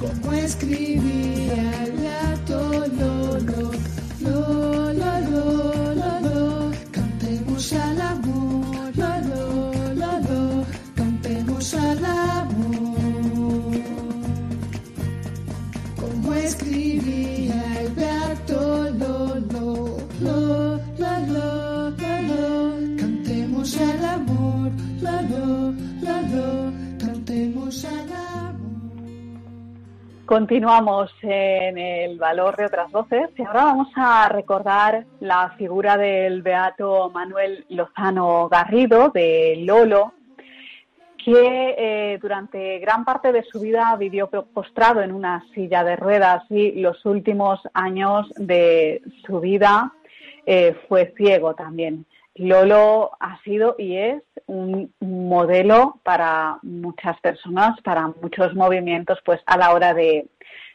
como escribía el Continuamos en el valor de otras voces y ahora vamos a recordar la figura del beato Manuel Lozano Garrido, de Lolo, que eh, durante gran parte de su vida vivió postrado en una silla de ruedas y los últimos años de su vida eh, fue ciego también. Lolo ha sido y es un modelo para muchas personas, para muchos movimientos, pues a la hora de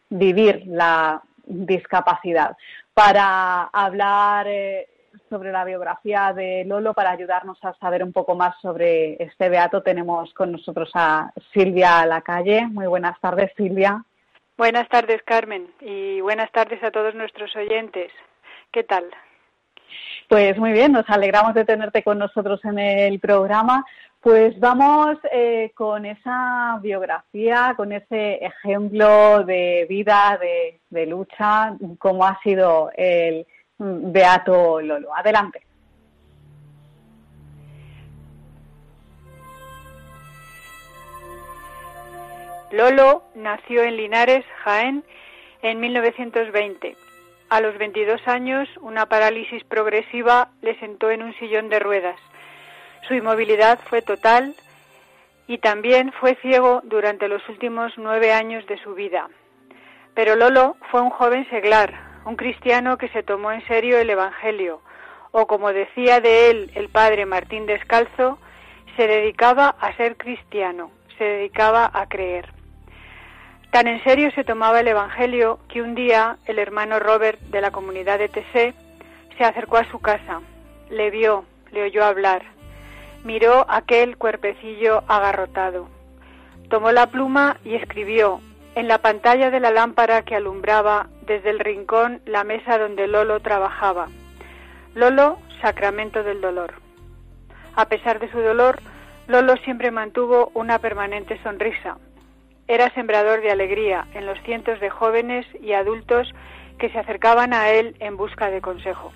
vivir la discapacidad. Para hablar eh, sobre la biografía de Lolo, para ayudarnos a saber un poco más sobre este beato, tenemos con nosotros a Silvia Lacalle. Muy buenas tardes, Silvia. Buenas tardes, Carmen, y buenas tardes a todos nuestros oyentes. ¿Qué tal? Pues muy bien, nos alegramos de tenerte con nosotros en el programa. Pues vamos eh, con esa biografía, con ese ejemplo de vida, de, de lucha, como ha sido el Beato Lolo. Adelante. Lolo nació en Linares, Jaén, en 1920. A los 22 años, una parálisis progresiva le sentó en un sillón de ruedas. Su inmovilidad fue total y también fue ciego durante los últimos nueve años de su vida. Pero Lolo fue un joven seglar, un cristiano que se tomó en serio el Evangelio, o como decía de él el padre Martín Descalzo, se dedicaba a ser cristiano, se dedicaba a creer. Tan en serio se tomaba el Evangelio que un día el hermano Robert de la comunidad de Tessé se acercó a su casa, le vio, le oyó hablar, miró aquel cuerpecillo agarrotado, tomó la pluma y escribió en la pantalla de la lámpara que alumbraba desde el rincón la mesa donde Lolo trabajaba. Lolo, sacramento del dolor. A pesar de su dolor, Lolo siempre mantuvo una permanente sonrisa. Era sembrador de alegría en los cientos de jóvenes y adultos que se acercaban a él en busca de consejo.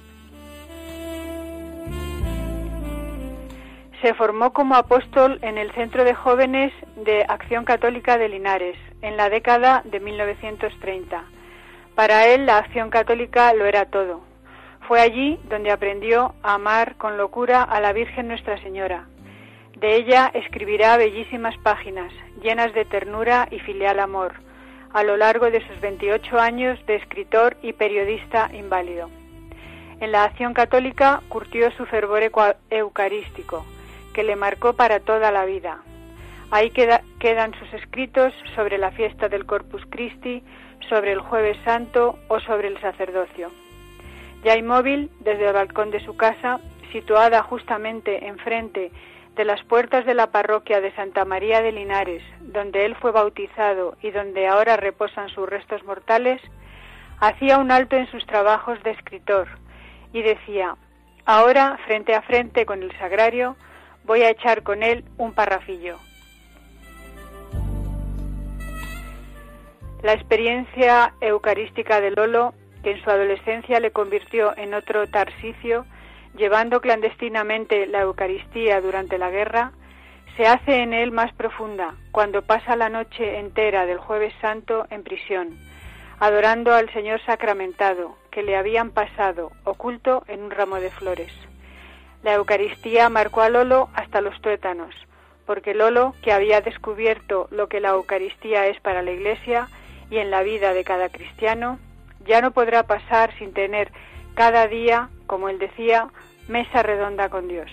Se formó como apóstol en el Centro de Jóvenes de Acción Católica de Linares en la década de 1930. Para él la acción católica lo era todo. Fue allí donde aprendió a amar con locura a la Virgen Nuestra Señora. De ella escribirá bellísimas páginas, llenas de ternura y filial amor, a lo largo de sus 28 años de escritor y periodista inválido. En la acción católica curtió su fervor eucarístico, que le marcó para toda la vida. Ahí queda, quedan sus escritos sobre la fiesta del Corpus Christi, sobre el Jueves Santo o sobre el sacerdocio. Ya inmóvil, desde el balcón de su casa, situada justamente enfrente de las puertas de la parroquia de Santa María de Linares, donde él fue bautizado y donde ahora reposan sus restos mortales, hacía un alto en sus trabajos de escritor y decía, ahora, frente a frente con el sagrario, voy a echar con él un parrafillo. La experiencia eucarística de Lolo, que en su adolescencia le convirtió en otro Tarsicio, llevando clandestinamente la Eucaristía durante la guerra, se hace en él más profunda cuando pasa la noche entera del jueves santo en prisión, adorando al Señor sacramentado, que le habían pasado oculto en un ramo de flores. La Eucaristía marcó a Lolo hasta los tuétanos, porque Lolo, que había descubierto lo que la Eucaristía es para la Iglesia y en la vida de cada cristiano, ya no podrá pasar sin tener cada día, como él decía, mesa redonda con Dios.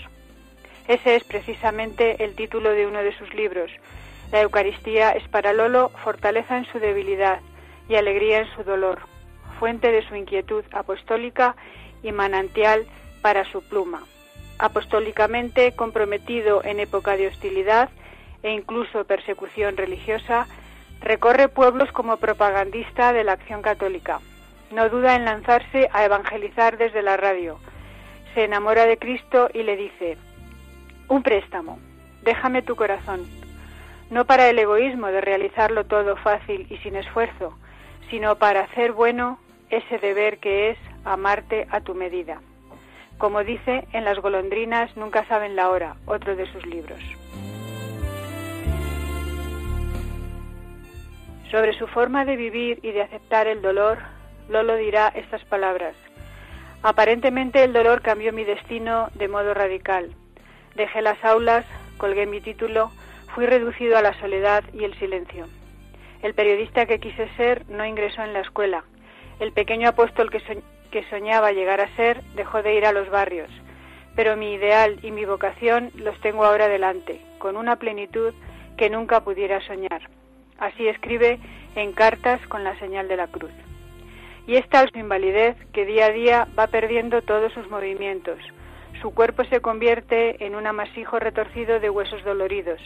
Ese es precisamente el título de uno de sus libros. La Eucaristía es para Lolo fortaleza en su debilidad y alegría en su dolor, fuente de su inquietud apostólica y manantial para su pluma. Apostólicamente comprometido en época de hostilidad e incluso persecución religiosa, recorre pueblos como propagandista de la acción católica. No duda en lanzarse a evangelizar desde la radio. Se enamora de Cristo y le dice, un préstamo, déjame tu corazón, no para el egoísmo de realizarlo todo fácil y sin esfuerzo, sino para hacer bueno ese deber que es amarte a tu medida. Como dice en Las golondrinas nunca saben la hora, otro de sus libros. Sobre su forma de vivir y de aceptar el dolor, Lolo dirá estas palabras. Aparentemente el dolor cambió mi destino de modo radical. Dejé las aulas, colgué mi título, fui reducido a la soledad y el silencio. El periodista que quise ser no ingresó en la escuela. El pequeño apóstol que, que soñaba llegar a ser dejó de ir a los barrios. Pero mi ideal y mi vocación los tengo ahora delante, con una plenitud que nunca pudiera soñar. Así escribe en cartas con la señal de la cruz. Y es tal su invalidez que día a día va perdiendo todos sus movimientos. Su cuerpo se convierte en un amasijo retorcido de huesos doloridos,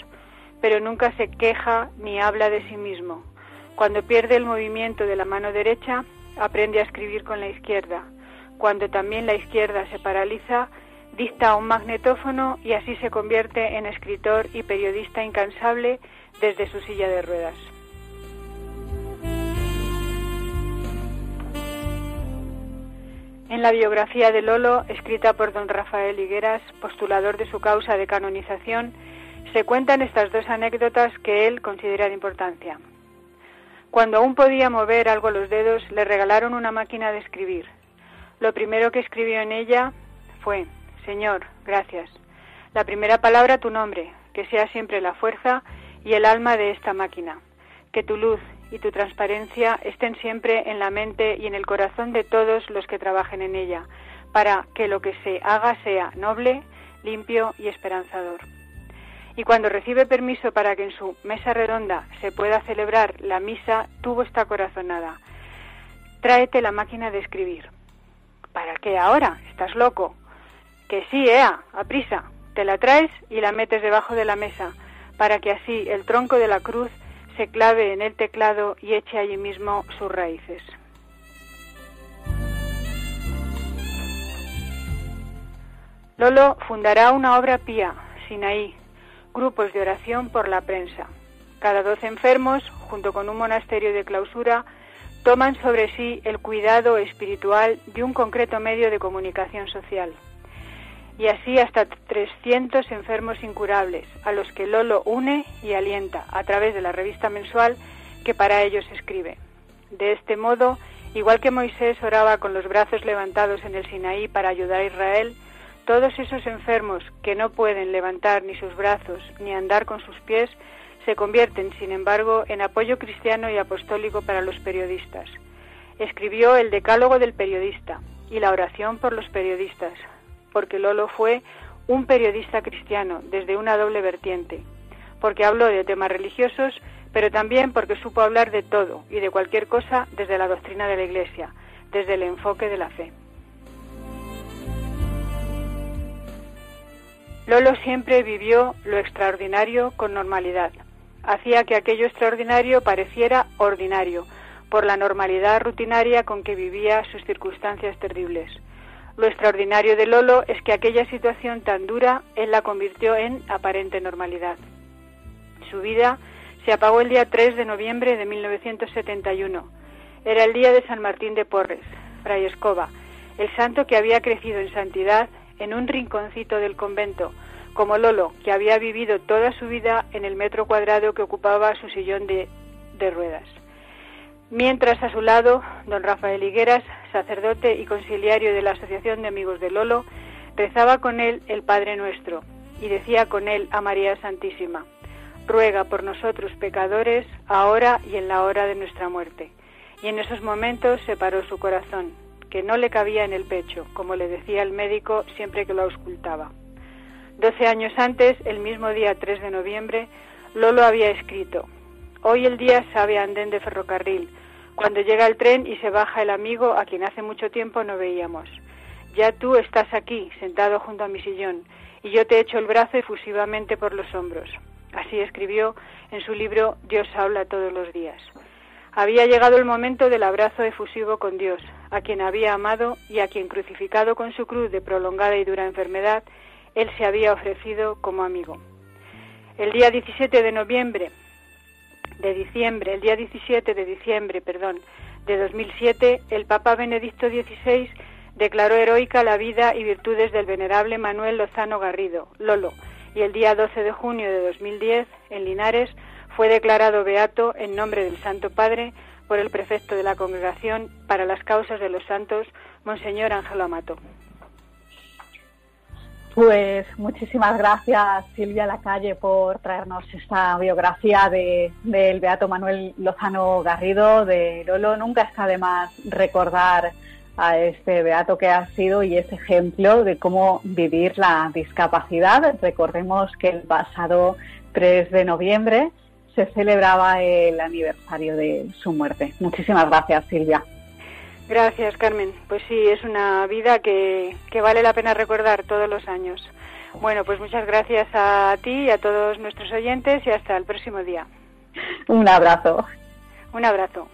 pero nunca se queja ni habla de sí mismo. Cuando pierde el movimiento de la mano derecha, aprende a escribir con la izquierda. Cuando también la izquierda se paraliza, dicta un magnetófono y así se convierte en escritor y periodista incansable desde su silla de ruedas. En la biografía de Lolo, escrita por don Rafael Higueras, postulador de su causa de canonización, se cuentan estas dos anécdotas que él considera de importancia. Cuando aún podía mover algo los dedos, le regalaron una máquina de escribir. Lo primero que escribió en ella fue, Señor, gracias. La primera palabra, tu nombre, que sea siempre la fuerza y el alma de esta máquina. Que tu luz y tu transparencia estén siempre en la mente y en el corazón de todos los que trabajen en ella, para que lo que se haga sea noble, limpio y esperanzador. Y cuando recibe permiso para que en su mesa redonda se pueda celebrar la misa, tuvo esta corazonada. Tráete la máquina de escribir. ¿Para qué ahora? ¿Estás loco? Que sí, Ea, a prisa. Te la traes y la metes debajo de la mesa para que así el tronco de la cruz se clave en el teclado y eche allí mismo sus raíces. Lolo fundará una obra pía, Sinaí, grupos de oración por la prensa. Cada doce enfermos, junto con un monasterio de clausura, toman sobre sí el cuidado espiritual de un concreto medio de comunicación social y así hasta 300 enfermos incurables, a los que Lolo une y alienta a través de la revista mensual que para ellos escribe. De este modo, igual que Moisés oraba con los brazos levantados en el Sinaí para ayudar a Israel, todos esos enfermos que no pueden levantar ni sus brazos ni andar con sus pies se convierten, sin embargo, en apoyo cristiano y apostólico para los periodistas. Escribió el Decálogo del Periodista y la oración por los periodistas, porque Lolo fue un periodista cristiano desde una doble vertiente, porque habló de temas religiosos, pero también porque supo hablar de todo y de cualquier cosa desde la doctrina de la Iglesia, desde el enfoque de la fe. Lolo siempre vivió lo extraordinario con normalidad. Hacía que aquello extraordinario pareciera ordinario, por la normalidad rutinaria con que vivía sus circunstancias terribles. Lo extraordinario de Lolo es que aquella situación tan dura él la convirtió en aparente normalidad. Su vida se apagó el día 3 de noviembre de 1971. Era el día de San Martín de Porres, Fray Escoba, el santo que había crecido en santidad en un rinconcito del convento, como Lolo, que había vivido toda su vida en el metro cuadrado que ocupaba su sillón de, de ruedas. Mientras a su lado, don Rafael Higueras, sacerdote y conciliario de la Asociación de Amigos de Lolo, rezaba con él el Padre Nuestro y decía con él a María Santísima, ruega por nosotros pecadores, ahora y en la hora de nuestra muerte. Y en esos momentos se paró su corazón, que no le cabía en el pecho, como le decía el médico siempre que lo auscultaba. Doce años antes, el mismo día 3 de noviembre, Lolo había escrito, Hoy el día sabe andén de ferrocarril, cuando llega el tren y se baja el amigo a quien hace mucho tiempo no veíamos. Ya tú estás aquí, sentado junto a mi sillón, y yo te echo el brazo efusivamente por los hombros. Así escribió en su libro Dios habla todos los días. Había llegado el momento del abrazo efusivo con Dios, a quien había amado y a quien crucificado con su cruz de prolongada y dura enfermedad, él se había ofrecido como amigo. El día 17 de noviembre de diciembre, el día 17 de diciembre, perdón, de 2007, el Papa Benedicto XVI declaró heroica la vida y virtudes del venerable Manuel Lozano Garrido, Lolo, y el día 12 de junio de 2010, en Linares, fue declarado beato en nombre del Santo Padre por el prefecto de la Congregación para las Causas de los Santos, Monseñor Ángelo Amato. Pues muchísimas gracias Silvia Lacalle por traernos esta biografía de, del Beato Manuel Lozano Garrido de Lolo. Nunca está de más recordar a este Beato que ha sido y ese ejemplo de cómo vivir la discapacidad. Recordemos que el pasado 3 de noviembre se celebraba el aniversario de su muerte. Muchísimas gracias Silvia. Gracias, Carmen. Pues sí, es una vida que, que vale la pena recordar todos los años. Bueno, pues muchas gracias a ti y a todos nuestros oyentes y hasta el próximo día. Un abrazo. Un abrazo.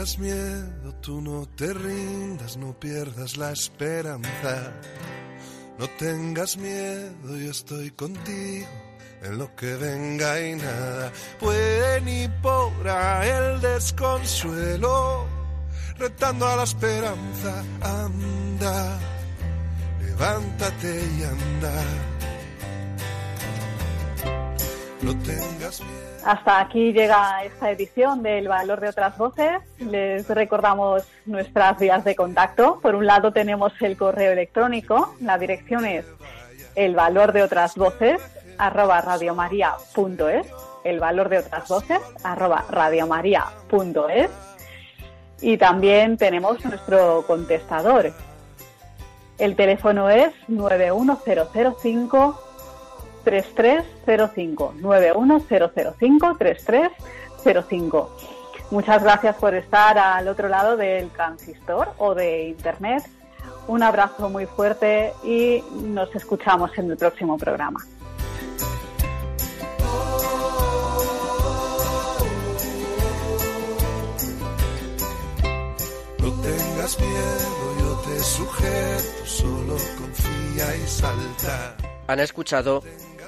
Tengas miedo, tú no te rindas, no pierdas la esperanza. No tengas miedo, yo estoy contigo en lo que venga y nada puede ni podrá el desconsuelo. Retando a la esperanza, anda, levántate y anda. No tengas miedo. Hasta aquí llega esta edición del Valor de otras Voces. Les recordamos nuestras vías de contacto. Por un lado tenemos el correo electrónico. La dirección es el valor de otras voces arroba radiomaria.es el valor de otras voces arroba radiomaria.es y también tenemos nuestro contestador. El teléfono es 91005 3305 91005 3305. Muchas gracias por estar al otro lado del transistor o de internet. Un abrazo muy fuerte y nos escuchamos en el próximo programa. No tengas miedo, yo te sujeto, solo confía y salta. Han escuchado